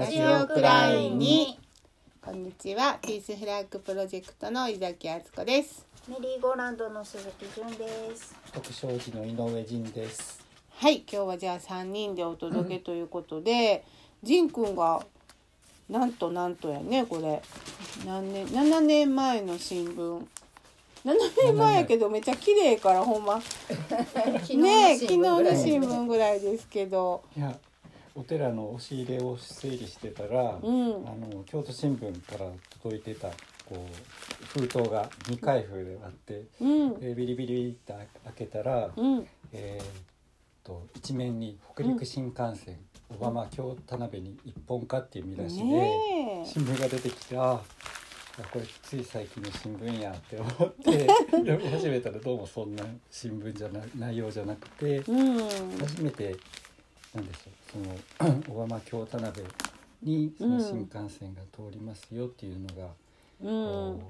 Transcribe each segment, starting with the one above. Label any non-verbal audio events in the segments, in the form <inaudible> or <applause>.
ラジオくらいにこんにちは。ピースフラッグプロジェクトの井崎敦子です。メリーゴーランドの鈴木純です。徳商寺の井上仁です。はい今日はじゃあ3人でお届けということで仁くんがなんとなんとやねこれ。何年7年前の新聞。7年前やけどめっちゃ綺麗からほんま。<laughs> ね昨日の新聞ぐらいですけど。いや、お寺の押し入れを整理してたら、うん。あの京都新聞から届いてたこう封筒が未開封であって、うん。でビリビリって開けたら、うん。えーっと一面に北陸新幹線、小浜京田辺に一本化っていう見出しで、新聞が出てきてああこれつい最近の新聞やって思って <laughs> 読み始めたらどうもそんな新聞じゃな内容じゃなくて。うん。初めてなんでしょう。その小浜京田辺にその新幹線が通りますよっていうのが、うん。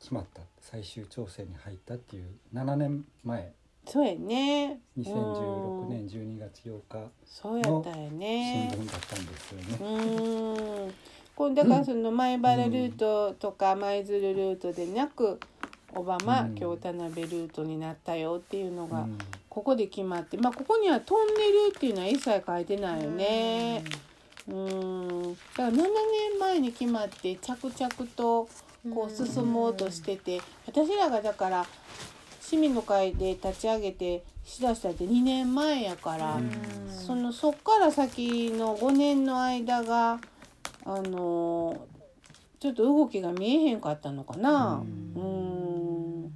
決まった。最終調整に入ったっていう7年前。そうやね。2016年12月8日そうやったよ新ね聞だったんですようね。これだからその前原ルートとか舞鶴ルートでなく小浜うん。京田辺ルートになったよっていうのがうんここで決まってまあここにはトンネルっていうのは一切書いてないよね。うーんだから7年前に決まって着々とこう進もうとしてて私らがだから市民の会で立ち上げてしだしたって2年前やから。そのそっから先の5年の間があのちょっと動きが見えへんかったのかな。ううんん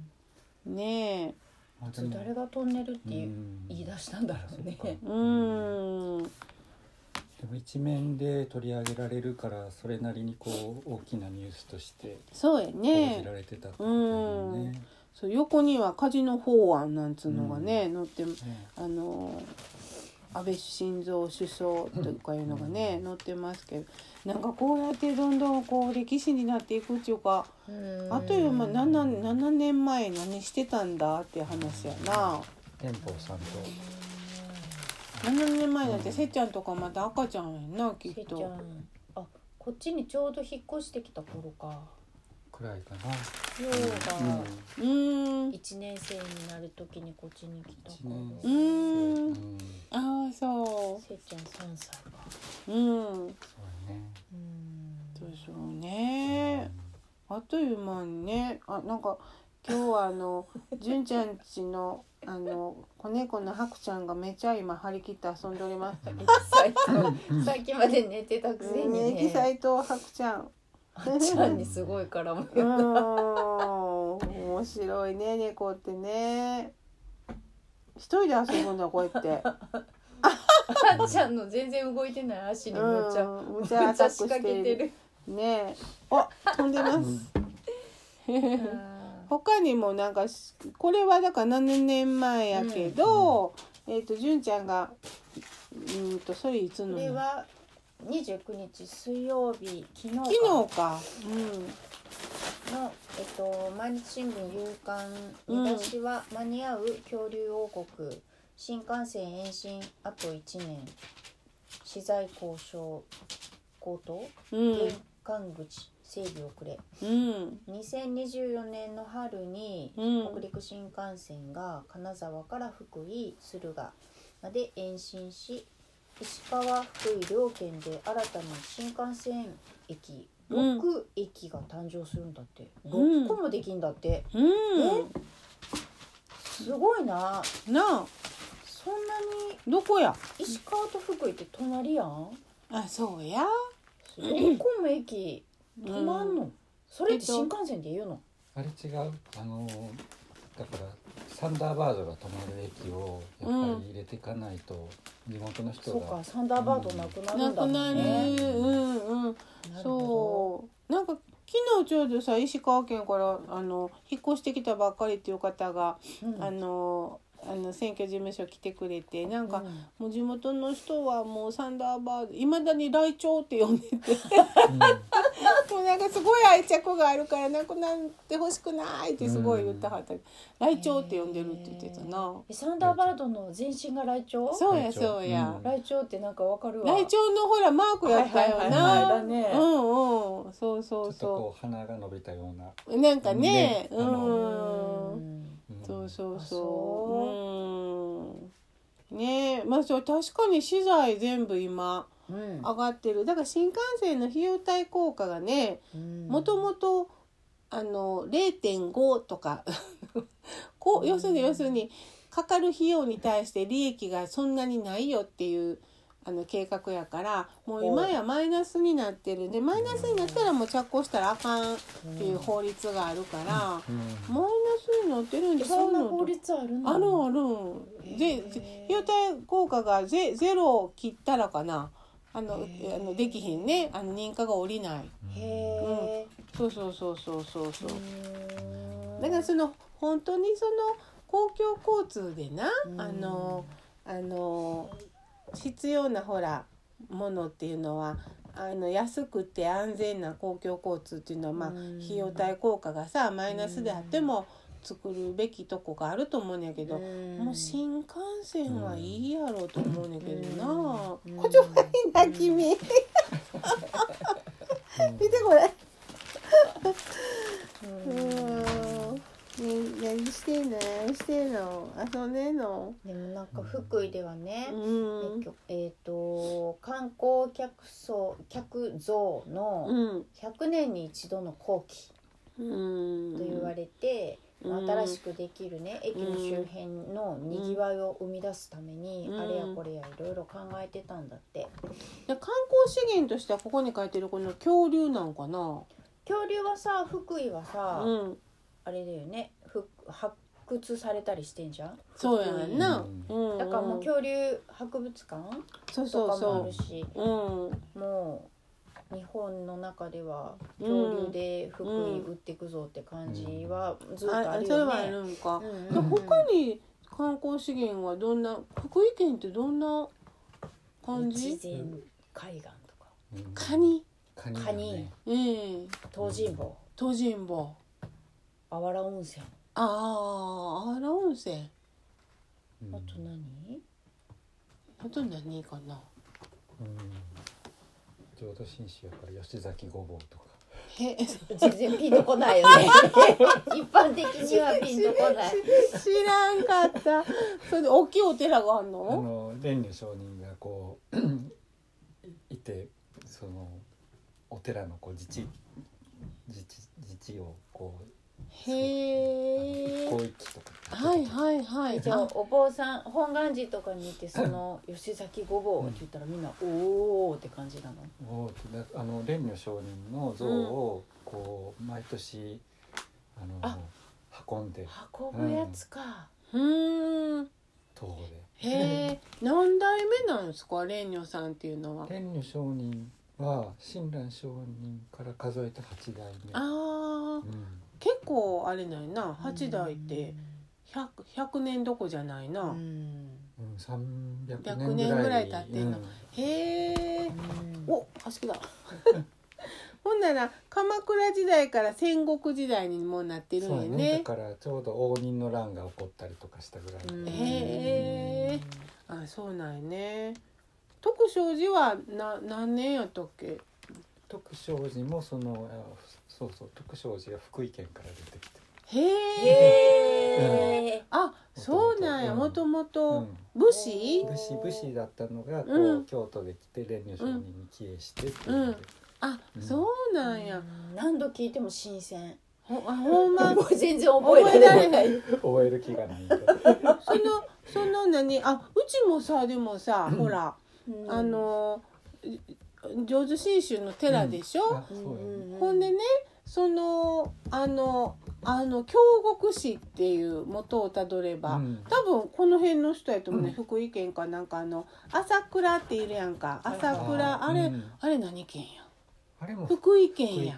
ねえ誰がトンネルって言いうん。言い出したんだろうね。うん。でも一面で取り上げられるからそれなりにこう大きなニュースとしてそうや報じねられてたってことだよね。そう横にはカジノ法案なんつうのがね、載ってねあの安倍晋三首相とかいうのがね、載ってますけどなんかこうやってどんどんこう歴史になっていくっていうかあという間 7, 7年前何してたんだっていう話やな。蓮舫さんと。7年前なんてせっちゃんとかまた赤ちゃんやんなきっせっちゃん。と。あこっちにちょうど引っ越してきた頃か。くらいかな。ようがん。一年生になるときにこっちに来た一頃。うん。うん。ああそせっちゃん三歳か。ううん。そうね。うんそうそうねあっという間にねあなんか今日はあの <laughs> 純ちゃんちのあの子猫のハクちゃんがめちゃ今張り切って遊んでおります。エキサイトさっきまで寝てたくせにね、エキサね。イトハクちゃん。あっちゃんにすごい絡むよ。ん、面白いね、猫ってね。一人で遊ぶんだ、こうやって。<laughs> あっちゃんの全然動いてない足にむっちゃ。うん、むちゃアタッている。けてる。ねえ、あ、飛んでます。<laughs> 他にもなんかしこれはだから7年前やけど、えっ、と純ちゃんがうーんとそれいつこのれは29日水曜日昨日か昨日か、の、えっと、毎日新聞夕刊見出しは、間に合う恐竜王国新幹線延伸あと1年。資材交渉高騰うん、玄関口整備遅れ。うん、2024年の春にうん。北陸新幹線が金沢から福井敦賀まで延伸し石川福井両県で新たに新幹線駅うん。6駅が誕生するんだって、うん。6個もできんだって。うん、すごいな。なあ、そんなにどこや？石川と福井って隣やん。あ、そうや。6個も駅止まんの、うん。それって新幹線で言うの、あれ違う？あのだからサンダーバードが止まる駅をやっぱり入れていかないと地元の人そうがかサンダーバードなくなるなんだもくなんる、ね、うん、うん。なるほそう。なんか昨日ちょうどさ石川県からあの引っ越してきたばっかりっていう方が、ど、うん。あのあの選挙事務所来てくれてなんか、うん。もう地元の人はもうサンダーバードいまだにライチョウって呼んでて。<laughs> もうなんかすごい愛着があるからなくなってほしくないってすごい言ってはった、ライチョウって呼んでるって言ってたな、えサンダーバードの全身がライチョウ？そうやそうや、うん。ライチョウってなんかわかるわ。ライチョウのほらマークやったよな。うんうん。そうそちょっとうそこう鼻が伸びたような。うなんかね。うんそうそうあそう。うん。ねえ。まあそう確かに資材全部今うん上がってる。だから新幹線の費用対効果がねもともとあの0.5とか。<laughs> こう要するに要するにかかる費用に対して利益がそんなにないよっていうあの計画やからもう今やマイナスになってる。でマイナスになったらもう着工したらあかんっていう法律があるから、うん。マイナスになってるんえちゃうんな法律あるのあるある。でへー費用対効果がゼゼロを切ったらかな。あのあのできひんね。あの認可が下りない。へえ。そうそうそうそうそうそう。うんだからその本当にその公共交通でな、うん。あのあの必要なほらものっていうのはあの安くて安全な公共交通っていうのは、まあ、うん費用対効果がさマイナスであっても作るべきとこがあると思うんやけど、うんもう新幹線はいいやろうと思うねんけどな。うんこちょばいな君。<laughs> 見てこれ。ううんん。ね、何してんの？何してんの？遊んでんの？でもなんか福井ではね、うん。えっ、と観光客層客増のうん。100年に一度の後期うん。と言われて、うん新しくできるね駅の周辺のにぎわいを生み出すために、うんあれやこれやいろいろ考えてたんだってで観光資源としてはここに書いてるこの恐竜なんかな？恐竜はさ福井はさ、うん。あれだよね。ふ発掘されたりしてんじゃん？そうやんな。ううん。だからもう恐竜博物館そうとそう。そかもあるし。う。うん。もう日本の中では恐竜で福井売ってくぞって感じはずっとああ、るそれはあよね。るんか。う他に観光資源はどんな福井県ってどんな感じ？越前海岸とか。うん。カニ。カニだカニ。ねええ東尋坊。東尋坊あわら温泉。あああわら温泉あと何あと何かなうん浄土真宗やから吉崎ごぼうとかへ全然ピンとこないよね一般的にはピンとこない知らんかったそれで大きいお寺があんあのの蓮如上人がこういいてそのお寺のこう自治自治自治をこうへえ広域とかはいはいはい。じゃあお坊さん本願寺とかに行ってその吉崎ごぼうって言ったらみんな「おお」って感じなの？おーであの蓮如上人の像をこう毎年あのあ。運んで。運ぶやつか、うーん。東宝で。へえ <laughs> 何代目なんですか蓮如さんっていうのは？蓮如上人は親鸞上人から数えて8代目。あー。うん結構あれないな。8代って 100, 100年どこじゃないな、うん。うん、300 100年年ぐらいい経ってんの。うん。へえうん。お端だ。<laughs> ほんなら鎌倉時代から戦国時代にもうなってるんやそうねね。だからちょうど応仁の乱が起こったりとかしたぐらい、うん。へえあそうなんやね。徳正寺はな何年やったっけ？徳正寺もそのあそうそう徳正寺が福井県から出てきて、へえあそうなんや。もともうとん、武士？武士武士だったのがこう、うん京都で来て蓮如上人に帰依してっていう。うん。そうなんや。何度聞いても新鮮。ほ <laughs> あほんま？全然覚えられない。覚える気がない。そのその何？あうちもさでもさほらうん。あの浄土真宗の寺でしょ、うやね。ほんでねそのあのあの京極市っていう元をたどれば、うん。多分この辺の人やと思うね、うん。福井県かなんかあの朝倉っているやんか。朝倉あれ、うん。あれ何県や？あれも福井福県。や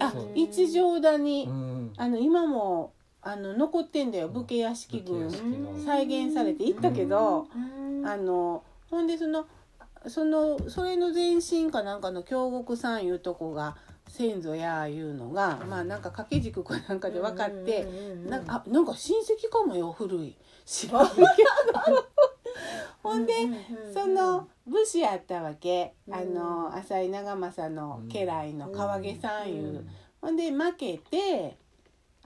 あ一乗田に、うん。あの今もあの残ってんだよ武家屋敷群。再現されて行ったけど、うん。あのほんでそのそのそれの前身かなんかの京極さんいうとこが先祖やいうのが、まあなんか掛け軸かなんかで分かって、なんかあなんか親戚かもよ古い。知らんけど。<laughs> ほんで、その武士やったわけ、うん。あの浅井長政の家来の川毛さんいう、うん。ほんで負けて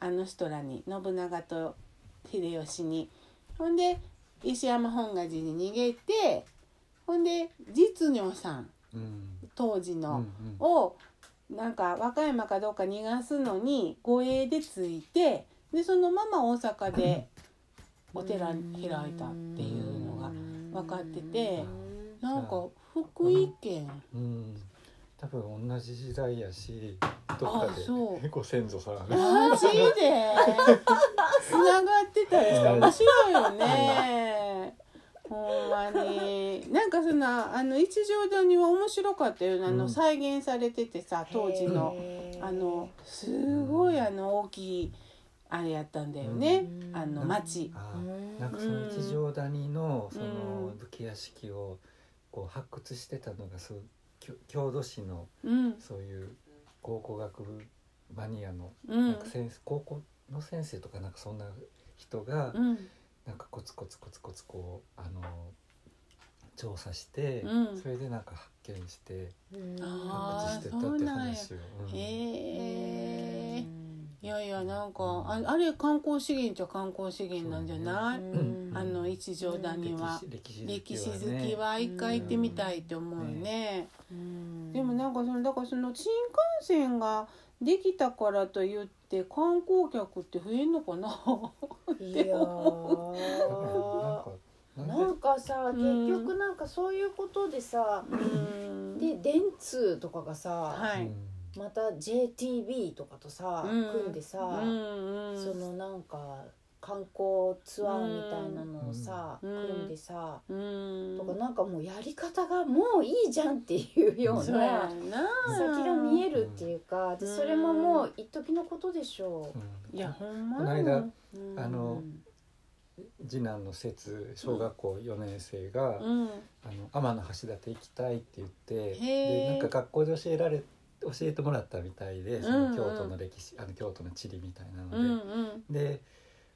あの人らに信長と秀吉に。ほんで石山本願寺に逃げてほんで実女さん。うん。当時の、うんうん。をなんか和歌山かどうか逃がすのに護衛でついてでそのまま大阪でお寺開いたっていうのが分かっててなんか福井県。うん。多分同じ時代やしどっかでご先祖さんマジで？<laughs> つながってたりしたら面白いよねほんまに。なんかそのあの一条谷は面白かったよね。あの、うん。再現されててさ当時の。あのすごいあの大きいあれやったんだよね、うん。あの町。なんかその一条谷のそのうん。武家屋敷をこう発掘してたのがそうきょ郷土史のうん。そういう考古学部マニアのうん。なんか先生高校の先生とかなんかそんな人がうんなんかコツコツコツコツこうあの調査してうん。それでなんか発見して発掘してたって話を。うん。へえいやいやなんかああれ観光資源っちゃ観光資源なんじゃない、うん。あの一条谷は。歴史歴史好ね。きは一回行ってみたいって思うね、うん。でもなんかそのだからその新幹線ができたからといって観光客って増えんのかな？<laughs> いやー。なんかなんかさん。結局なんかそういうことでさうん。で電通とかがさはい、また JTB とかとさうん。組んでさうんうん。そのなんか観光ツアーみたいなのをさうん。組んでさうん。とかなんかもうやり方がもういいじゃんっていうようそうやなな先が見えるっていうかでうん。それももう一時のことでしょう。ん。いやほんまこの間う。あの次男の節小学校4年生が、うん。あの天橋立行きたいって言ってでなんか学校で教えられ教えてもらったみたいでそうんうん。の京都の歴史、あの京都の地理みたいなので、うんうん。で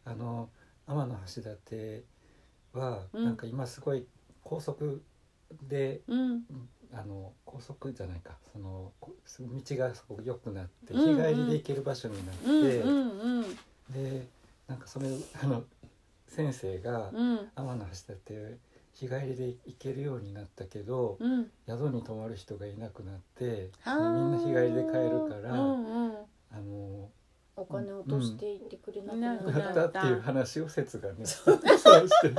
あの天橋立はうん。なんか今すごい高速で、うん。あの高速じゃないかそのこ道がすごく良くなって日帰りで行ける場所になって、うんうんうん。でなんかそれあの先生がうん。天橋立日帰りで行けるようになったけど、うん。宿に泊まる人がいなくなってみんな日帰りで帰るから、うんうん。あのお金落としていってくれなくなうん。っなったっていう話を説がねそうそうして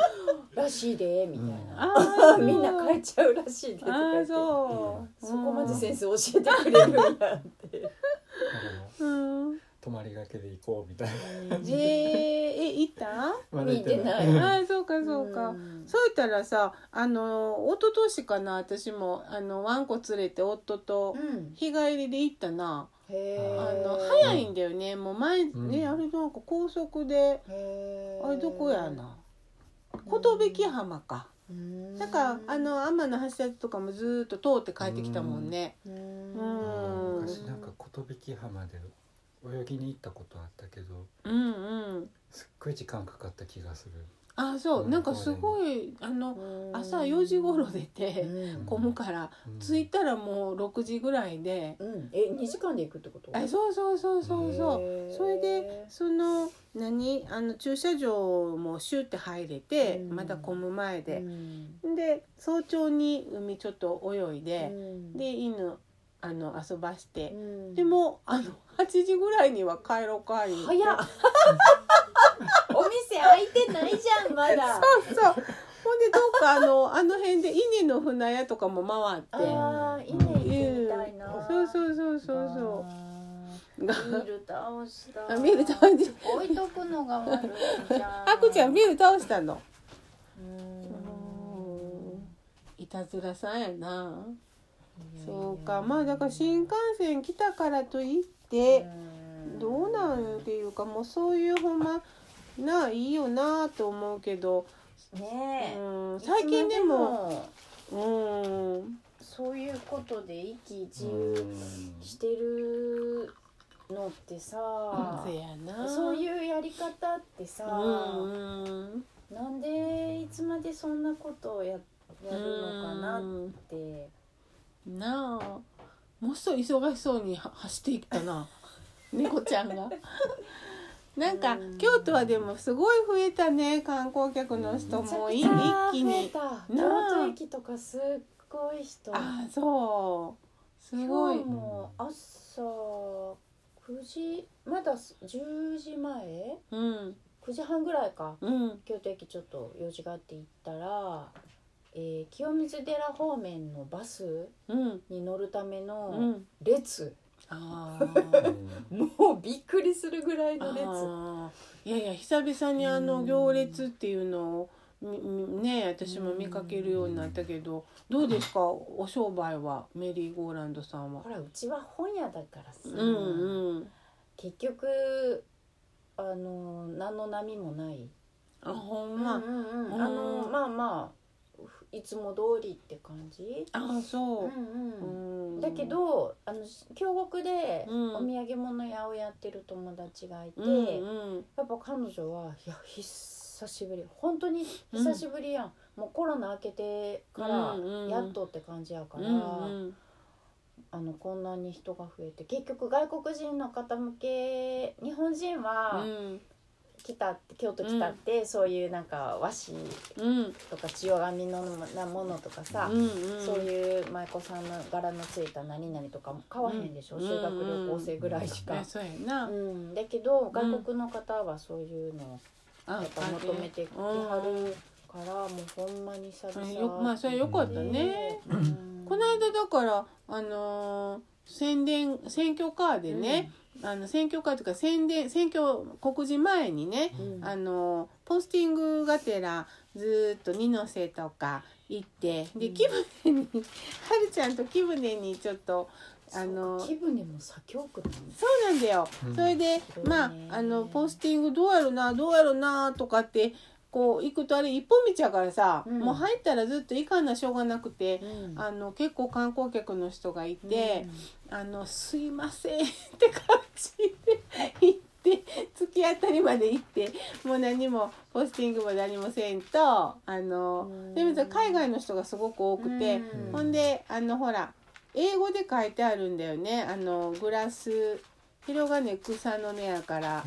たらしいでみたいな。あー <laughs> みんな帰っちゃうらしいでとか言って。そう。そこまで先生教えてくれるんやって。泊まりがけで行こうみたいな。えー、え行った？見てない。うんあーそうかそうか、ん。そう言ったらさあの一昨年かな私もあのワンコ連れて夫とうん。日帰りで行ったな、あの早いんだよね。もう前ね、うん。あれなんか高速であれどこやな。寿浜か。うん。だからあの天橋立とかもずーっと通って帰ってきたもんね。うん。うん。昔なんか寿浜で泳ぎに行ったことあったけどうんうん。すっごい時間かかった気がするあそう。うん。なんかすごいあのうん朝4時頃出てうん。混むからうん。着いたらもう6時ぐらいでうん。え二時間で行くってこと？あそうそうそうそうそう。それでその何？あの駐車場もシュって入れて、うん。まだ混む前うで、ん。で早朝に海ちょっと泳いで、うん。で犬あの遊ばして。う、ん。でもあの8時ぐらいには帰ろうか言うて。早っ <laughs> 開いてないじゃんまだ。そうそう。ほんでどっかあのあの辺で稲の船屋とかも回って。あーいいね行ってみたいな。そうそうそうそうそあう。ビール倒した。あビール倒し置いとくのが悪いじゃん。あくちゃんビール倒したの。うん。いたずらさんやな。そうかまあだから新幹線来たからといってんどうなんっていうかもうそういうほんまないいよなと思うけど、ねえ、うん、最近でも。うん。そういうことで一喜一う憂ん。してるのってさ、せやな。そういうやり方ってさ、うんなんでいつまでそんなことをややるのかなって、なあ。もうすぐ忙しそうには走っていったな。猫ちゃんが。<laughs> なんかうん。京都はでもすごい増えたね観光客の人も。い一気に。京都駅とかすっごい人。あそう。すごい。今日も朝9時まだ10時前？うん。9時半ぐらいか。うん。京都駅ちょっと用事があって行ったら、えー清水寺方面のバスうん。に乗るためうのん。列、あうーんもうびっくりするぐらいの列いやいや久々にあの行列っていうのをね私も見かけるようになったけどどうですか？お商売はメリーゴーランドさんは。ほ。らうちは本屋だからさ、うんうん。結局あの何の波もない、あほんま、うんうんうん。あのまあまあいつも通りって感じ、あそう。う、んうん。うん。だけどあの京極でうん。お土産物屋をやってる友達がいて、うんうん。やっぱ彼女はいや久しぶり。本当に久しぶりやん、もうコロナ明けてからうんうん。やっとって感じやから、うんうん。あのこんなに人が増えて結局外国人の方向け日本人はうん来たって京都来たって、そういうなんか和紙うん。とか千代紙のなものとかさ、うんうんそういう舞妓さんの柄のついた何々とかも買わへんでしょ、うん修学旅行生ぐらいしか。うん、だけど外国の方はそういうのをあやっぱ求めてきてはるからもうほんまに久々まあそれよかったね、うん。この間だからあのー宣伝選挙カーでね、あの選挙カーとか宣伝選挙告示前にね、うん。あのポスティングがてらずーっと二の瀬とか行ってでうん。木舟に、はるちゃんと木舟にちょっとあのそうか気分でも左京区そうなんだよ。うん。それで、ねまああのポスティングどうやろなどうやろなとかってこう行くとあれ一本道やからさ、うん。もう入ったらずっと行かんなしょうがなくて。うん。あの結構観光客の人がいてうん「あのすいません」って感じで行って突き当たりまで行ってもう何もポスティングも何もせんとあのうん。でも海外の人がすごく多くて、うん。ほんであのほら英語で書いてあるんだよね。あのグラス広がね草の根やから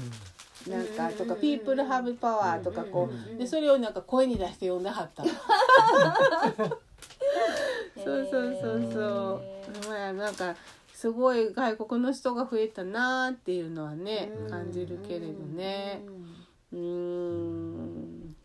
なんかとか「うん People have power」とかこうでそれをなんか声に出して読んではったの。そうそうそうそう。まあなんかすごい外国の人が増えたなーっていうのはねうん感じるけれどね。うーん。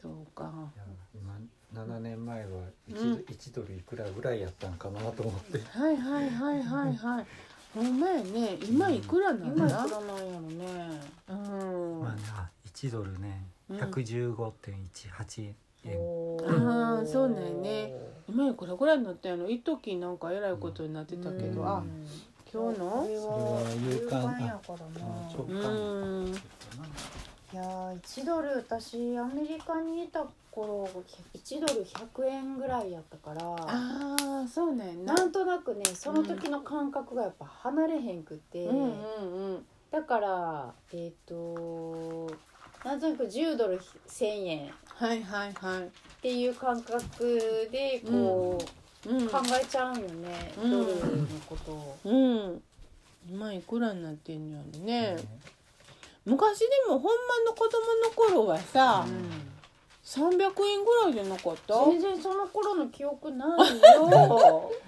そうか。いや今7年前は 1,、うん1ドルいくらぐらいやったんかなと思ってはいはいはいはいはい。ほんまやね。今いくらなんだ？今いく。らなんやろね。うん。まあ、1ドルね。うん。115.18円、おあーーそうなんやね。今いくらぐらいになったんやろ。一時なんかえらいことになってたけど、うん。あ今日この夕刊夕やか。らな直うーん。いやー1ドル私アメリカにいた頃1ドル100円ぐらいやったからああそうなんやな。なんとなくねその時の感覚がやっぱ離れへんくて、うんうんうん。だからえっ、となんとなく10ドル1,000円っはいはいはい。ていう感覚でこう、うん。考えちゃうよね、うんドルのことを。うん。今いくらになってんのやろね。昔でもほんまの子供の頃はさ、300円ぐらいじゃなかった？全然その頃の記憶ないよ。<laughs>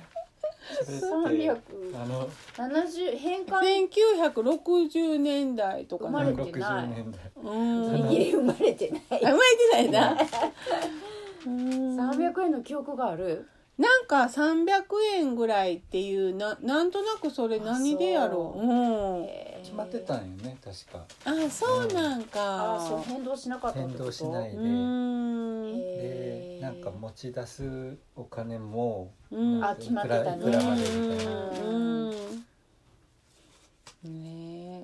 それって370あの変換1960年代とか生まれな。てない60年代うん。生まれてない。あ生まれてないな。<laughs> うん300円の記憶がある？なんか300円ぐらいっていうななんとなくそれ何でやろう。う。ん。決まってたんよね確か。あそうなんあーそうか。変動しなかった変動しないで、うん。でなんか持ち出すお金もうん。あ決まってたね。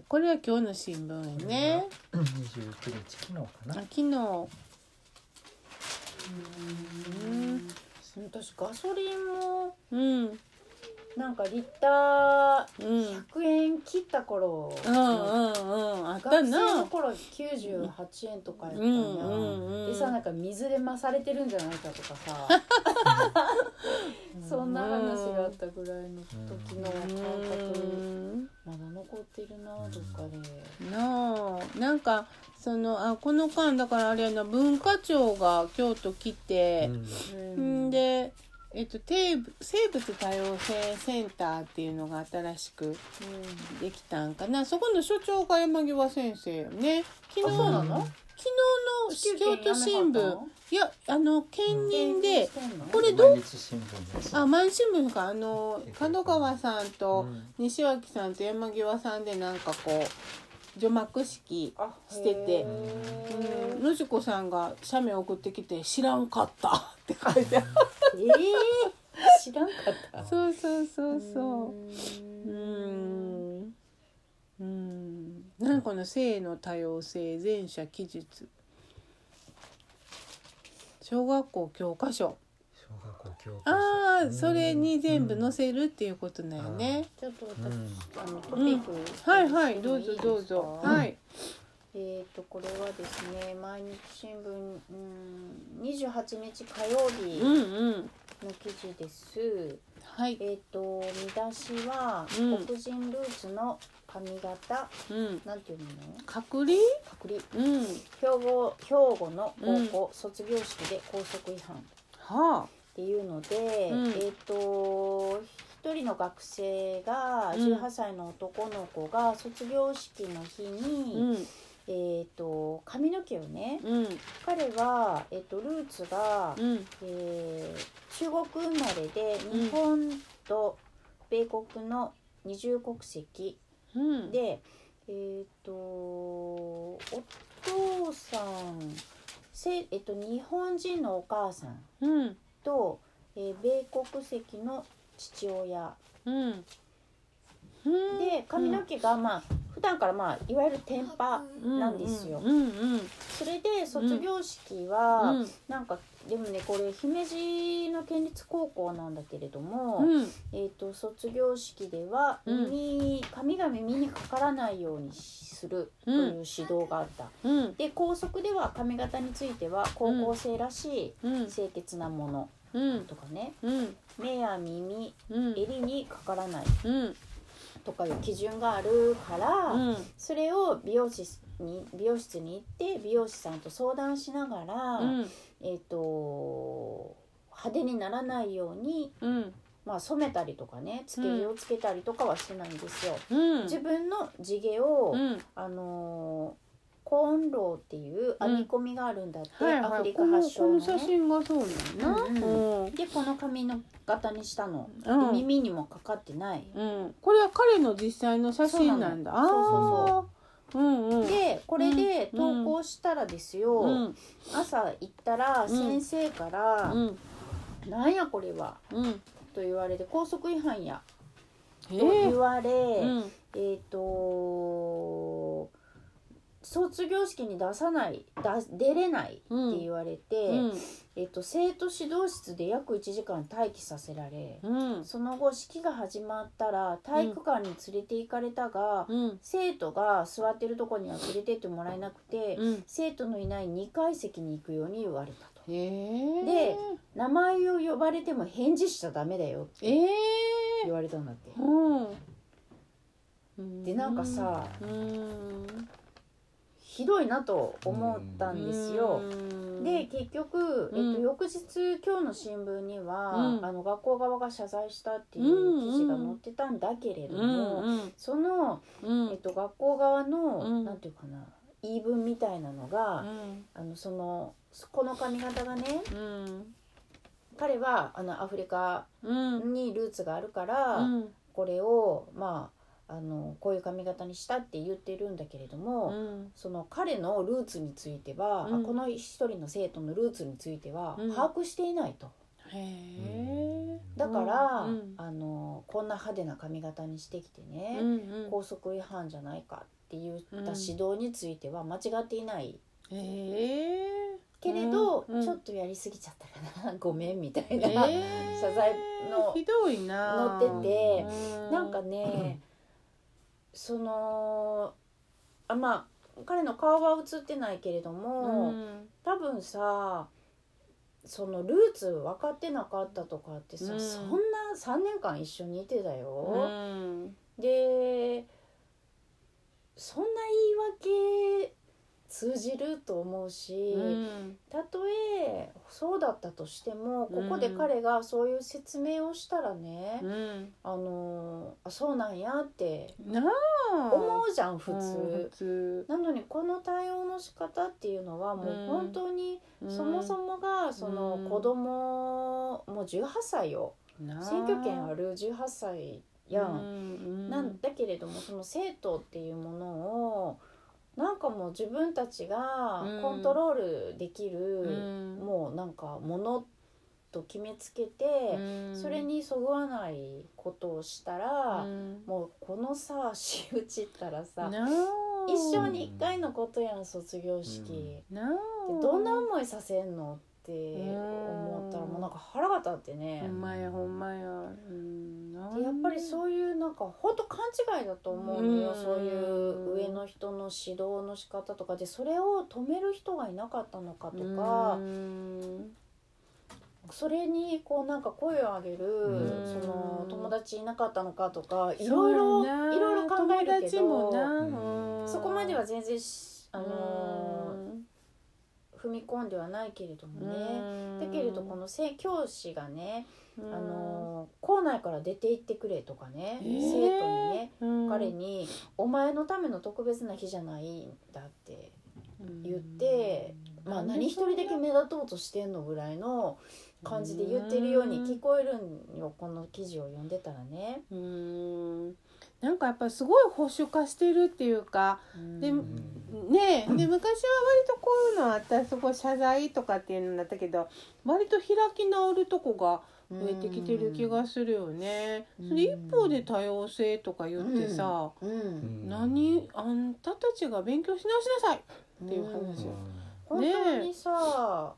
これは今日の新聞やね。29日昨日かな。あ昨日。私ガソリンもうん。なんかリッターうん。100円切った頃うんうんうん。あった学生なの。頃98円とかやったうんな、うんうん。でさなんか水で増されてるんじゃないかとかさ <laughs> そんな話があったぐらいの時の感覚うんまだ残ってるなどっかで。なあなんかそのあこの間だからあれやな文化庁が京都来て、ん、で、えっと、生物生物多様性センターっていうのが新しくできたんかな。そこの所長が山際先生よね。昨日の？昨日の京都新聞。いやあの兼任で、これ毎どう？日新聞です。あ毎日新聞か。あの角川さんとうん西脇さんと山際さんでなんかこう除幕式しててうんのじこさんが写メ送ってきて「知らんかった <laughs>」って書いてある。えー、知らんかった。そうそうそうそう。うん。うん。なんかこの性の多様性前者記述小学校教科書小学校教科書ああそれに全部載せるっていうことだよね、ちょっと私、うんあのトピック、はいはいどうぞどうぞ。はい。えっ、とこれはですね毎日新聞うん28日火曜日うんのうん。記事です。はい。えっ、と見出しは、うん。黒人ルーツの髪型。うん。なんていうの？隔離？隔離。うん。兵庫兵庫の高校卒業式で校則違反っはていうので、うん。えっ、と一人の学生がうん。18歳の男の子が卒業式の日あに、うん。えっ、と髪の毛をねうん。彼は、えっとルーツが、うん。えー中国生まれで日本と米国の二重国籍うん。で、えっ、とお父さんせ、えっと日本人のお母さんうんと、えー米国籍の父親。うん。で髪の毛がまあ普段からまあいわゆる天パなんですよ。それで卒業式は、うん。なんかでもねこれ姫路の県立高校なんだけれども、うん。えー、と卒業式ではうん。耳、髪が耳にかからないようにするという指導があった。うん。で校則では髪型については高校生らしうん。い清潔なものうん。とかね。うん。目や耳うん。襟にかからないうん。とかいう基準があるから、うん。それを美容師に美容室に行って美容師さんと相談しながら、うんえっ、と派手にならないように、うん。まあ、染めたりとかねつけ毛をつけたりとかはしてないんですよ。うん。自分の地毛を、うん。あのーコーンローっていう編み込みがあるんだって、はいはい。アフリカ発祥の、ね、この写真がそうなんだうんなうん。でこの髪の型にしたの、でうん。耳にもかかってない、うん。これは彼の実際の写真なんだ。そうなのああうんうん。でこれでうん投稿したらですよ、うん。朝行ったらん。先生からうん「なんやこれはうん」と言われて校則違反やえと言ーわれ、うん。えっ、と卒業式に出さないだ出れないって言われて、うんえっと生徒指導室で約1時間待機させられ、うん。その後式が始まったら体育館に連れて行かれたが、うん。生徒が座ってるとこには連れてってもらえなくて、うん。生徒のいない2階席に行くように言われたと。え。ーで名前を呼ばれても返事しちゃダメだよってえ言われたんだって。でなんかさうんひどいなと思ったんですよ。うん。で結局、うんえっと、翌日今日の新聞には、うん。あの学校側が謝罪したっていう記事が載ってたんだけれどうも、ん。その、うん。えっと、学校側の、うん。なんていうかな言い分みたいなのが、うん。あのそのこの髪型がねうん。彼はあのアフリカうん。にルーツがあるから、うん。これをまああのこういう髪型にしたって言ってるんだけれども、うん。その彼のルーツについては、うん。あこの一人の生徒のルーツについてはうん。把握していないと。へえ。だから、うんあのこんな派手な髪型にしてきてね、うんうん。校則違反じゃないかっって言った指導については間違っていない。ええ。けれど、うんうん。ちょっとやりすぎちゃったかな。<laughs> ごめんみたいな、え。ー謝罪のひどいな。載っててうん。なんかねそのあまあ彼の顔は映ってないけれども、うん。多分さそのルーツ分かってなかったとかってさ、うん。そんな3年間一緒にいてたうよ。ん。でそんな言い訳通じると思うし、うん。たとえそうだったとしてもここで彼がそういう説明をしたらね、うん。あのあそうなんやって思うじゃん普うん通普。通。なのにこの対応の仕方っていうのはもう本当にそもそもがそのうん。子供もう18歳よ。選挙権ある18歳やん。ん。なんだけれどもその生徒っていうものをなんかもう自分たちがコントロールできる、うん。もうなんかものと決めつけて、うん。それにそぐわないことをしたら、うん。もうこのさ仕打ちったらさ一生に一回のことやん卒業式。でどんな思いさせんの？って思ったらうんもうなんか腹が立ってね。ほんまやほんまやうん。やっぱりそういうなんか本当勘違いだと思うのよ、うん。そういう上の人の指導の仕方とかでそれを止める人がいなかったのかとか、うん。それにこうなんか声を上げる、うん。その友達いなかったのかとかいろいやないろろいろ考えるけどそこまでは全然あのー踏み込んではないけれどもね。だけれどこのせ教師がね、あのー校内から出て行ってくれとかね、えー。生徒にねの彼に「お前のための特別な日じゃないんだ」って言って、まあ何一人だけ目立とうとしてんのぐらいの感じで言ってるように聞こえるんよこの記事を読んでたらね。うんなんかやっぱりすごい保守化してるっていうかでうん。ねえで昔は割とこういうのあったらすごい謝罪とかっていうのだったけど割と開き直るとこが増えてきてる気がするよね。うん。それ一方で多様性とか言ってさ、うん。何あんたたちが勉強し直しなさいっていううん。話よ。本当にさ、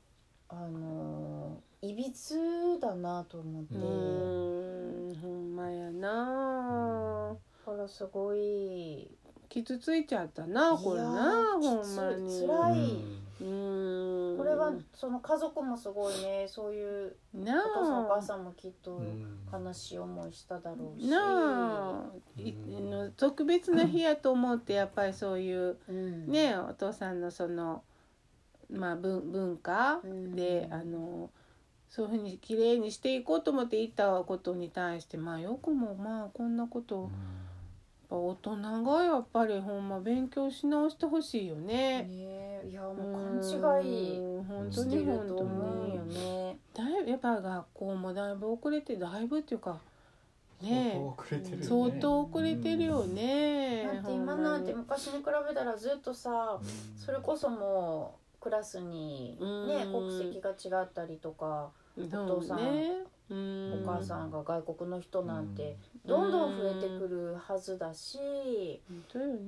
あのいびつだなと思って、うんほんまやなからすごい傷ついちゃったなこれなほんまに。つ辛い。うん。これはその家族もすごいねそういうなお父さんお母あさんもきっと悲しい思いしただろうし、なあ。特別な日やと思ってやっぱりそういううん、ねお父さんのそのまあ文文化うん。で、あのそういうふうに綺麗にしていこうと思って言ったことに対してまあよくもまあこんなことをやっぱ大人がやっぱりほんま勉強し直してほしいよね。ねえいやもう勘違いうん本当に本当ると思うよにね。だいぶやっぱ学校もだいぶ遅れてだいぶっていうかね相当遅れてるよね相当遅れてるよね。だって今なんて昔に比べたらずっとさそれこそもうクラスにねうん国籍が違ったりとかお父さんおお母さんが外国の人なんてどんどん増えてくるはずだし。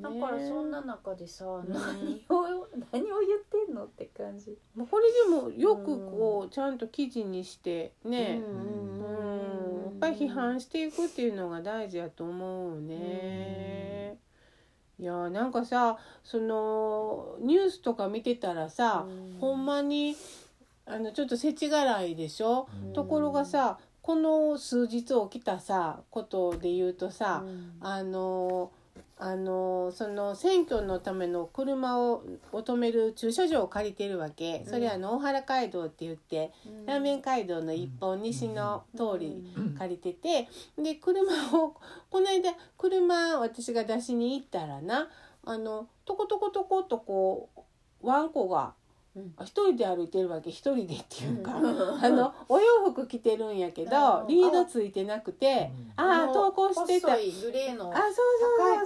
だからそんな中でさん。何を何を言ってんのって感じ。まあこれでもよくこうちゃんと記事にしてね、うん。うん。やっぱり批判していくっていうのが大事やと思うね。いやなんかさそのニュースとか見てたらさ、うん。ほんまにあのちょっと世知辛いでしょ、うん。ところがさこの数日起きたさことで言うとさ、うん。あのあのその選挙のための車をを止める駐車場を借りてるわけ、それあの大原街道って言って、ラーメン街道の一本西の通り借りててで車をこの間車私が出しに行ったらなあのトコトコトコっとこうワンコが一人で歩いてるわけ一人でっていうか、うん。あのお洋服着てるんやけどうんリードついてなくてああ投稿してた。あ細いグレーのそうそう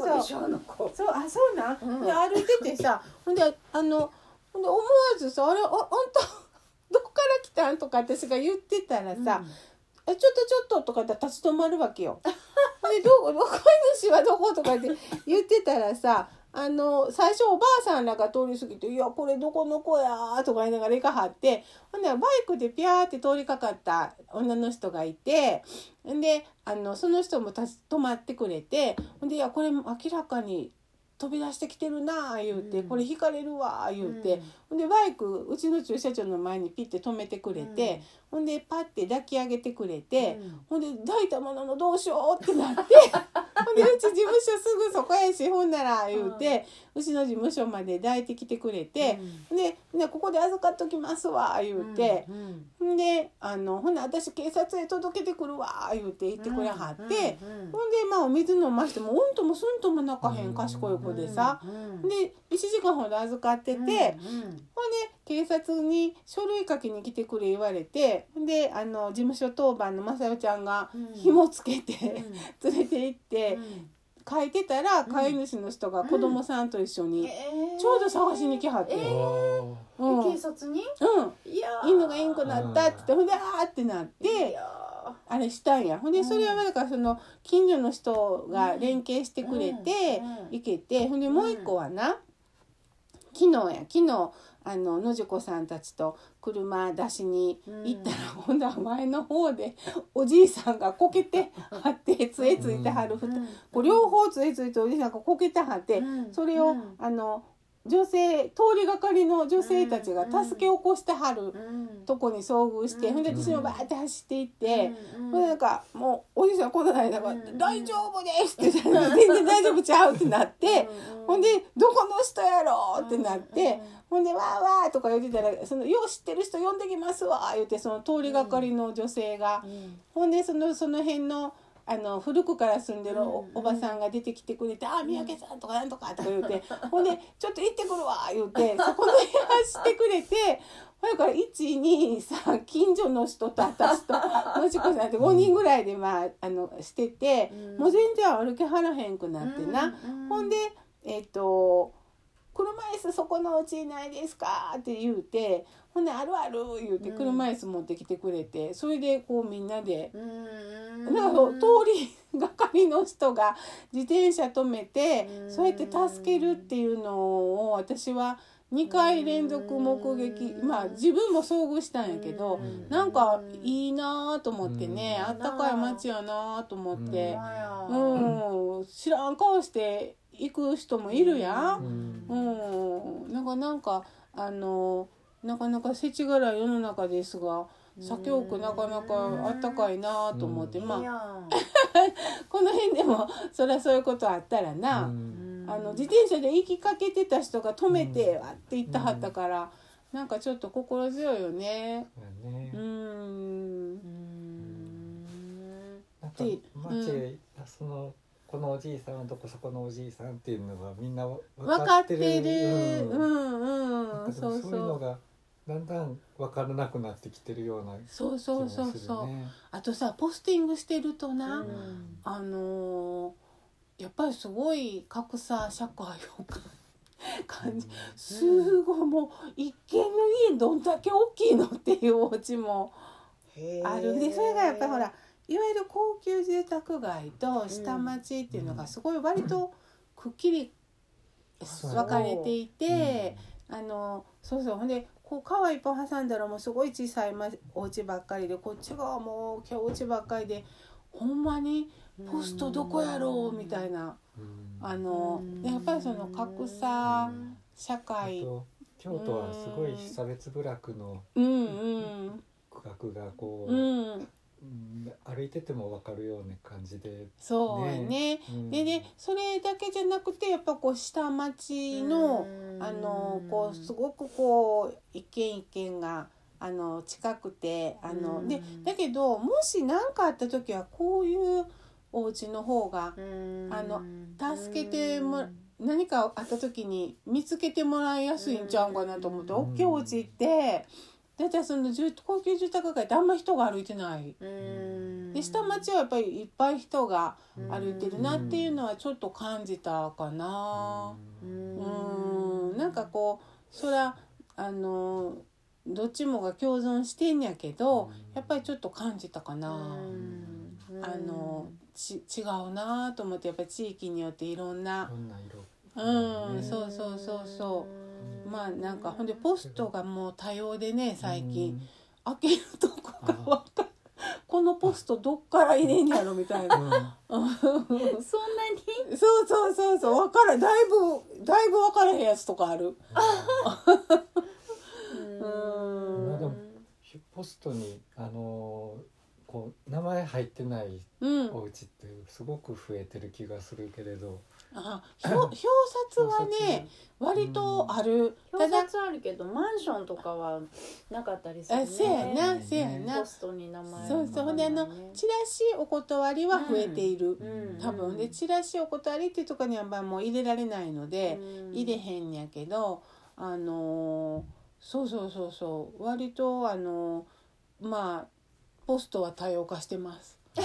そうそう。高い子でしょあの子。そうあそうなん、うん。で歩いててさ <laughs> ほんであのほんで思わずさ「あれああんた <laughs> どこから来たん?」とか私が言ってたらさ「えちょっとちょっと」とかって立ち止まるわけよ。でどこどこ主はどことかって言ってたらさあの最初おばあさんらが通り過ぎて「いやこれどこの子や」とか言いながら行かはってほんでバイクでピャーって通りかかった女の人がいてんであのその人も立ち止まってくれてほんで「いやこれ明らかに飛び出してきてるな」言うて「うん。これ引かれるわ」言うて、ほんでバイクうちの駐車場の前にピッて止めてくれて、ほんでパッて抱き上げてくれて。ほんで抱いたもののどうしようってなってでうち事務所すぐそこやしほんなら言うて、うちの事務所まで抱いてきてくれて、でねここで預かっときますわ言うて、ほんであのほんなら私警察へ届けてくるわ言うて言ってくれはって、ほんでまあお水飲ましてもうんともすんとも泣かへん賢い子でさ、で1時間ほど預かってて、ほんで警察に書類書きに来てくれ言われてであの事務所当番のまさよちゃんが紐つけて、<laughs> 連れて行って書いてたら飼い主の人が子供さんと一緒にちょうど探しに来はって、えおうんうん。警察に？いやー。犬がインコなったって言ってほんであーってなっいてやあれしたんや。ほんでそれはだからその近所の人が連携してくれてうん。行けてほんでもう一個はな昨日や昨日あの野宿子さんたちと車出しに行ったら、ほんで前の方でおじいさんがこけてはって杖ついてはる、ふた。こう両方杖ついておじいさんがこけてはって、それを、うん。あの女性通りがかりの女性たちが助け起こしてはるとこに遭遇して、うん。ほんで私もバーって走っていって。ほんでなんかもうおじいさんこんな間がうん。大丈夫です」って言って全然大丈夫ちゃうってなって、ほんで「どこの人やろ?」ってなって、ほんで「わーわー」とか言ってたら「そのよう知ってる人呼んできますわ」言ってその通りがかりの女性が、ほんでそのその辺の。あの古くから住んでるお,、うんばさんが出てきてくれて「ああ三宅さんとかなんとか」とか言って <laughs> ほんで「ちょっと行ってくるわ」言って <laughs> そこの辺走ってくれてほやから123近所の人と私とのちこさんって5人ぐらいでまああのしてて、もう全然歩きはらへんくなってな、ほんでえっ、と「車椅子そこのうちいないですか?」って言うてほんで「あるある」言うてうん。車椅子持ってきてくれてそれでこうみんなで。うん。なんか通りがかりの人が自転車止めてうん。そうやって助けるっていうのを私は2回連続目撃うん。まあ自分も遭遇したんやけどうん。なんかいいなと思ってねうん。あったかい街やなと思って。うん。うん。知らん顔して行く人もいるやうん。ん。うん、なんかなんかあのなかなか世知辛い世の中ですが酒多くなかなかあったかいなと思って、うん。まあ <laughs> この辺でもそりゃそういうことあったらうな、ん。あの自転車で行きかけてた人が止めてわって言ってはったから、なんかちょっと心強いよね。そうやね。うーん。なんかで街へそのこのおじいさんはどこそこのおじいさんっていうのがみんな分分かってる。ううんんうん。なんそういうのがだんだん分からなくなってきてるようなそうそうそうそう。ね。あとさポスティングしてるとな、うんあのーやっぱりすごい格差社会を感じ。すごいもう一軒の家どんだけ大きいのっていうお家も。あるでそれがやっぱりほらいわゆる高級住宅街と下町っていうのがすごい割とくっきり分かれていて、あのそうそう。ほんでこう川一本挟んだらもうすごい小さいまお家ばっかりでこっち側もうお家ばっかりでほんまにポストどこやろうみたいなうん。あのやっぱりその格差社あ会と京都はすごい差別部落の区画がこう、うんうん歩いてても分かるような感じで、そうやね。うん。でねそれだけじゃなくてやっぱこう下町のあのこうすごくこう一軒一軒があの近くてあのでだけどもし何かあった時はこういうお家の方があの助けても何かあった時に見つけてもらいやすいんちゃうかなと思ってうん。大きいお家ってだいたいその住高級住宅街ってあんま人が歩いてない。で下町はやっぱりいっぱい人が歩いてるなっていうのはちょっと感じたかな。うん。なんかこうそらあのどっちもが共存してんやけどやっぱりちょっと感じたかな。あのち違うなと思ってやっぱり地域によっていろんな。うん。そうそうそうそうまあなんかほんでポストがもう多様でね最近。開けるとこがわかん。このポストどっから入れんやろみたいな。そんなに？そうそうそうそう。分からん。だいぶだいぶ分からへんやつとかある。うん。まあでもポストにあのーこう名前入ってないうん。お家ってすごく増えてる気がするけれど、あ表表札はね割とある。た表だ札あるけどマンションとかはなかったりするね。あせやなせやな。ポストに名前そうそう。ほんであのチラシお断りは増えている、うん。多分でチラシお断りっていうところにはまあもう入れられないので、うん。入れへんやけどあのーそうそうそうそう。割とあのーまあポストは多様化してます。<laughs>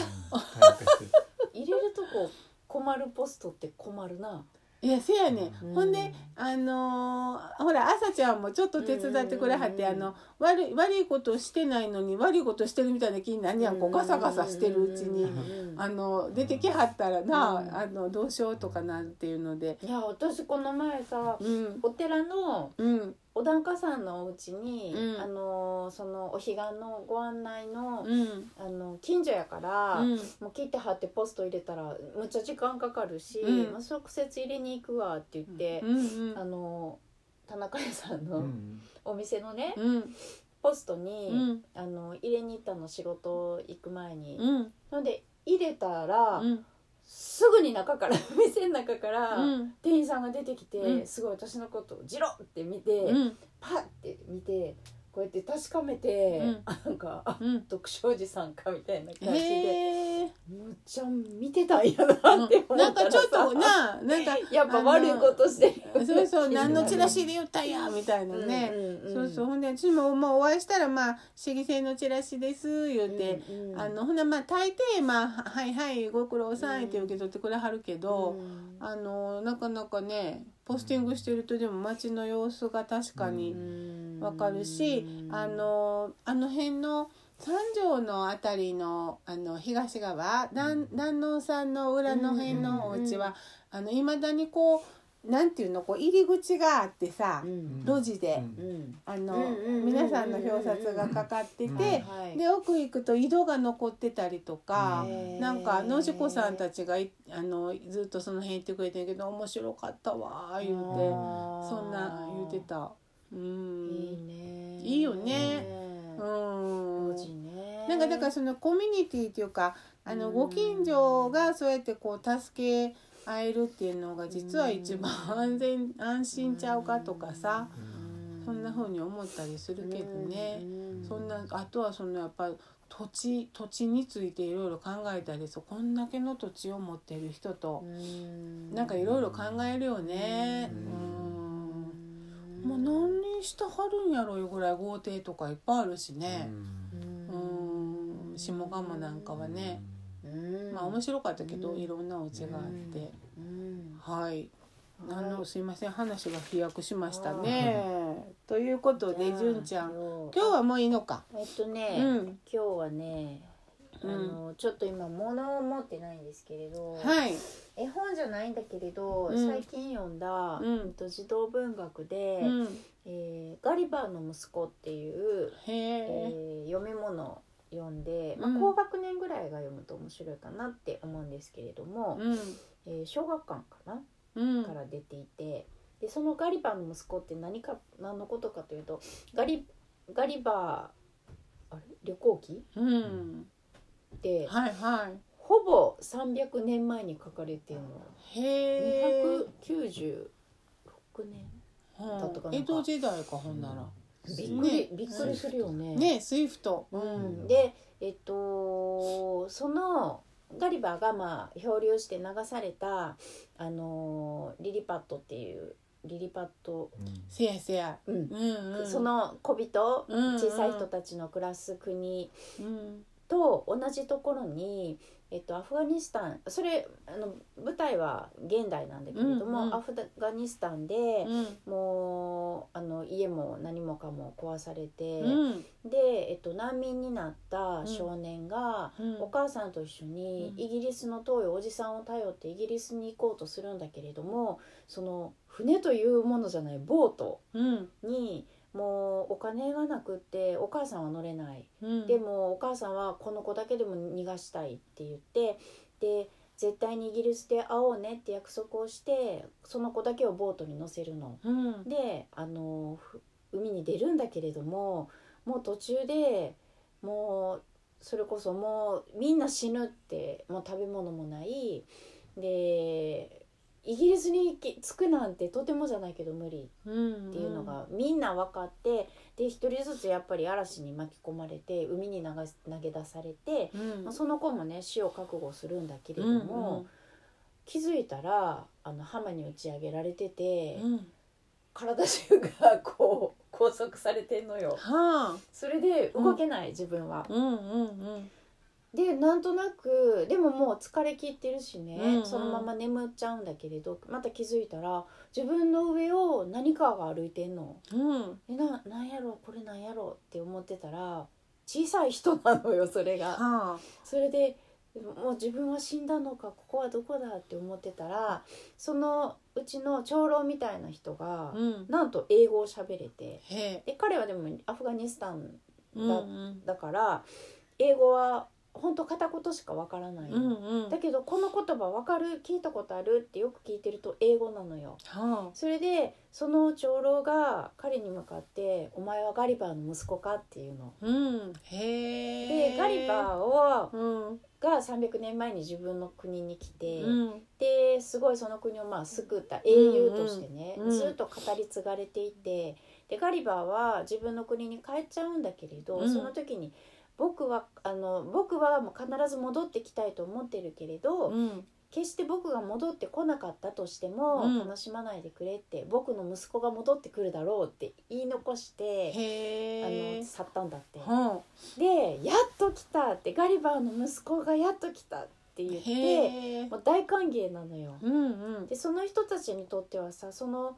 入れるとこ困るポストって困るな。いやせやね、うん。ほんであのーほら朝ちゃんもちょっと手伝ってくれはって、あの悪い悪いことしてないのに悪いことしてるみたいな気になんやん。こうガサガサしてるうちに、うん。あの出てきはったらな、うん。あのどうしようとかなっていうので。いや私この前さうん。お寺のうんお檀家さんのお家に、うん。あのそのお彼岸のご案内の,、うん。あの近所やから、うん。もう切って貼ってポスト入れたらむっちゃ時間かかるし、うん。まあ、直接入れに行くわって言ってう、ん。あの田中屋さんうのん。お店のね、うん。ポストに、うん。あの入れに行ったの仕事行く前に。うん。なので入れたら、うんすぐに中から <laughs> 店の中から、うん。店員さんが出てきて、うん。すごい私のことをジロって見て、うん。パッて見てこうやって確かめて、うん。あなんかあうん。読書寺さんかみたいな感じで、へえむっちゃ見てたんやなって思なんったらさかちょっとななんか <laughs> やっぱ悪いことしてるそうそう <laughs> 何のチラシで言ったんやみたいなね、そうそうほんで私もまあお会いしたらまあ「市議選のチラシです」言うて、うんうん。あのほんでまあ大抵まあ「はいはいご苦労さん」って受け取ってくれはるけど、うん。あのなかなかねポスティングしてるとでも街の様子が確かにわかるし、あのあの辺の三条のあたりのあの東側南南能さんの裏の辺のお家は、あの未だにこうなんていうのこう入り口があってさ、うん。路地で、うんうん。あの、うんうんうんうん。皆さんの表札がかかってて、で奥行くと井戸が残ってたりとか、なんか野次子さんたちがいあのずっとその辺行ってくれてるけど面白かったわ言うてそんな言うてた。うん。いいね。いいよね。ううん。なんかだからそのコミュニティっていうかあのうん。ご近所がそうやってこう助け合えるっていうのが実は一番安全安心ちゃうかとかさうん。そんな風に思ったりするけどね。うんそんなあとはそのやっぱ土地土地についていろいろ考えたりそうこんだけの土地を持ってる人とうん。なんかいろいろ考えるよね。うんもう何にしてはるんやろいうぐらい豪邸とかいっぱいあるしね。うん。下鴨なんかはね。うん。まあ面白かったけど、うん。いろんなお家があって、うん。はい。あのはいすいません話が飛躍しましたね。ということで純ちゃん。今今日はもういいのか？えっとね、うん。今日はねあうん。の、ちょっと今物を持ってないんですけれど、はい。絵本じゃないんだけれど、うん最近読んだ、うんと、児童文学で、うん。えーガリバーの息子」っていう、へえ。えー読み物を読んで、まあうん高学年ぐらいが読むと面白いかなって思うんですけれども、うん。えー小学館かなうん。から出ていてでそのガリバーの息子って何か何のことかというとガリガリバーあれ？旅行記？うん。ではいはい。ほぼ300年前に書かれてるのへえ。296年だったかな江戸時代かほんなら。びっくり、ねびっくりするよね。ねスイフト。うん、でえっとそのガリバーがまあ漂流して流されたあのリリパットっていうリリパット、せやせや。うんうんうん。そ。の小人うんうん小さい人たちの暮らす国うん。と同じところに、えっと、アフガニスタンそれあの舞台は現代なんだけれども、うんうん。アフガニスタンで、うん。もうあの家も何もかも壊されて、うん。で、えっと、難民になった少年が、うん。お母さんと一緒にうん。イギリスの遠いおじさんを頼ってイギリスに行こうとするんだけれどもその船というものじゃないボートうん。にもうお金がなくってお母さんは乗れない、うん。でもお母さんはこの子だけでも逃がしたいって言ってで絶対にイギリスで会おうねって約束をしてその子だけをボートに乗せるの。うん。であのふ海に出るんだけれどももう途中でもうそれこそもうみんな死ぬってもう食べ物もない。でイギリスに着くなんてとてもじゃないけど無理。うんっていうのがみんな分かってで一人ずつやっぱり嵐に巻き込まれて海に流し投げ出されて、うん。まあその子もね死を覚悟するんだけれどうんも、気づいたらあの浜に打ち上げられてて。うん。体中がこう拘束されてんのよ。はあ。それで動けない、自分は。うんうんでなんとなくでももう疲れ切ってるしね、うんうん。そのまま眠っちゃうんだけれどまた気づいたら自分の上を何かが歩いてんの。うん。えななんやろこれなんやろって思ってたら小さい人なのよそれが。はあ。それでもう自分は死んだのかここはどこだって思ってたらそのうちの長老みたいな人が、うん。なんと英語を喋れてで彼はでもアフガニスタンうんうん。だから英語は本当片言しかわからない。の、うんうん。だけどこの言葉わかる聞いたことあるってよく聞いてると英語なのよ。はそれでその長老が彼に向かって「お前はガリバーの息子か?」っていうの。あうん。でガリバーをうん。が300年前に自分の国に来て、うん。ですごいその国をまあ救った英雄としてね、うんうん。ずっと語り継がれていてでガリバーは自分の国に帰っちゃうんだけれど、うん。その時に僕はあの僕はもう必ず戻ってきたいと思ってるけれど、うん。決して僕が戻ってこなかったとしても、うん。悲しまないでくれって僕の息子が戻ってくるだろうって言い残して、あの去ったんだって。はで「やっと来た」ってガリバーの息子がやっと来たって言あってもう大歓迎なのよ。うんうん。でその人たちにとってはさその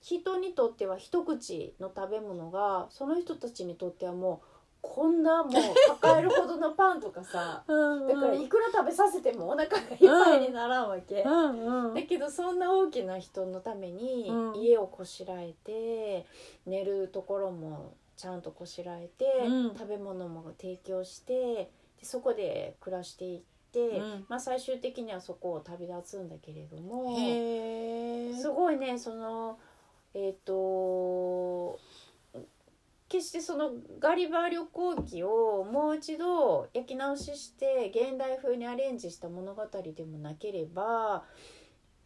人にとっては一口の食べ物がその人たちにとってはもうこんなもう抱えるほどのパンとかさ <laughs> うんだからいくら食べさせてもお腹がいっぱいにならんわけ。うんうん。だけどそんな大きな人のためにうん。家をこしらえて寝るところもちゃんとこしらえて、うん。食べ物も提供してでそこで暮らしていって、うん。まあ、最終的にはそこを旅立つんだけれどもすごいねそのえっ、と決してそのガリバー旅行記をもう一度焼き直しして現代風にアレンジした物語でもなければ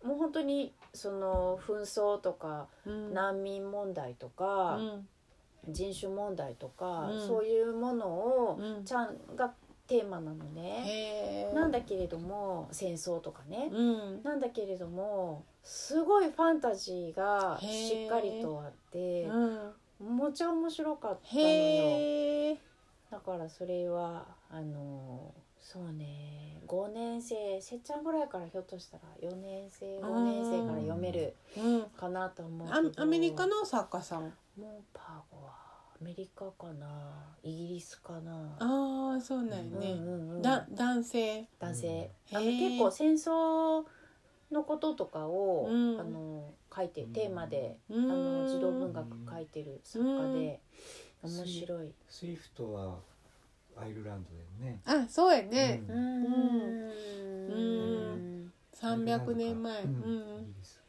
もう本当にその紛争とかうん。難民問題とうかん。人種問題とかうん。そういうものをうん。ちゃんがテーマなのね。なんだけれども戦争とかね。うん。なんだけれどもすごいファンタジーがしっかりとあってうんもちゃ面白かったのよ。だからそれはあのそうね。5年生せっちゃんぐらいからひょっとしたら4年生5年生から読めるうん。かなと思うけアどアメリカの作家さん？もうパーゴはアメリカかな？イギリスかな？ああそうなんようんね、うんうん。だ男性。男性。うん。あの結構戦争のこととかを、うん。あの書いてテーマで、ああの児童文学書いてる作家で、うん。面白い。スイフトはアイルランドだよね。あそうやね、ううん。うん。300年前。ううんん、イギリス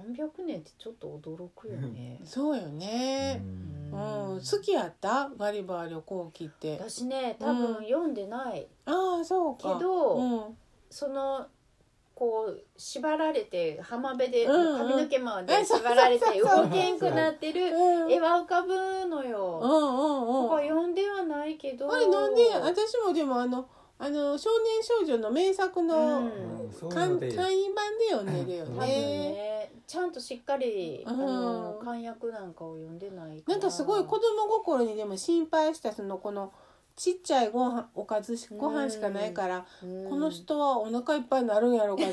300年ってちょっと驚くよね。そうよね。ううん、うん。好きやった？ガリバー旅行記って。私ね多分読んでない。ああそうか。けど、うん、そのこう縛られて浜辺で髪の毛まで縛られて動けんくなってるうん。絵は浮かぶのうよ。んうんうん。ここ読んではないけど。あれなんで私もでもあのあの少年少女の名作の、うん。簡易版で読んでるよね。ね。ちゃんとしっかり、うん。あの漢訳なんかを読んでないら。なんかすごい子供心にでも心配したそのこのちっちゃいご飯おかずしご飯しかないから、うん。この人はお腹いっぱいになるんやろうか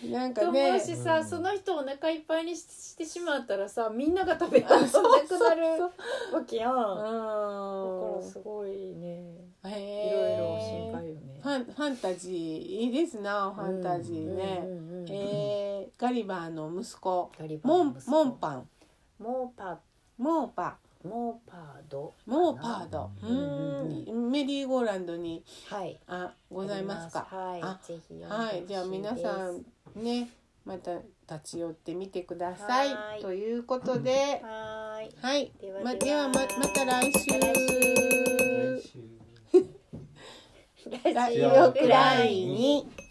で <laughs> なんか思うしさ、その人をお腹いっぱいにししてしまったらさみんなが食べられなくなるわけやん。だからうんすごいね。へいろいーろ心配よね。ファンファンタジーいいですなファンタジーね、うんうんうんうんえーガリバーの息子。ガリバーモンの息子。モンパン。モーパ。モーパモーパードモーパード。ううん。メリーゴーランドにはい。あございますか。はい。あぜひはい。じゃあ皆さんねまた立ち寄ってみてください。はい。ということで。はーい。はい。ではまでは。ではままた来週。また来週。来週。<laughs> ラジオくらいに。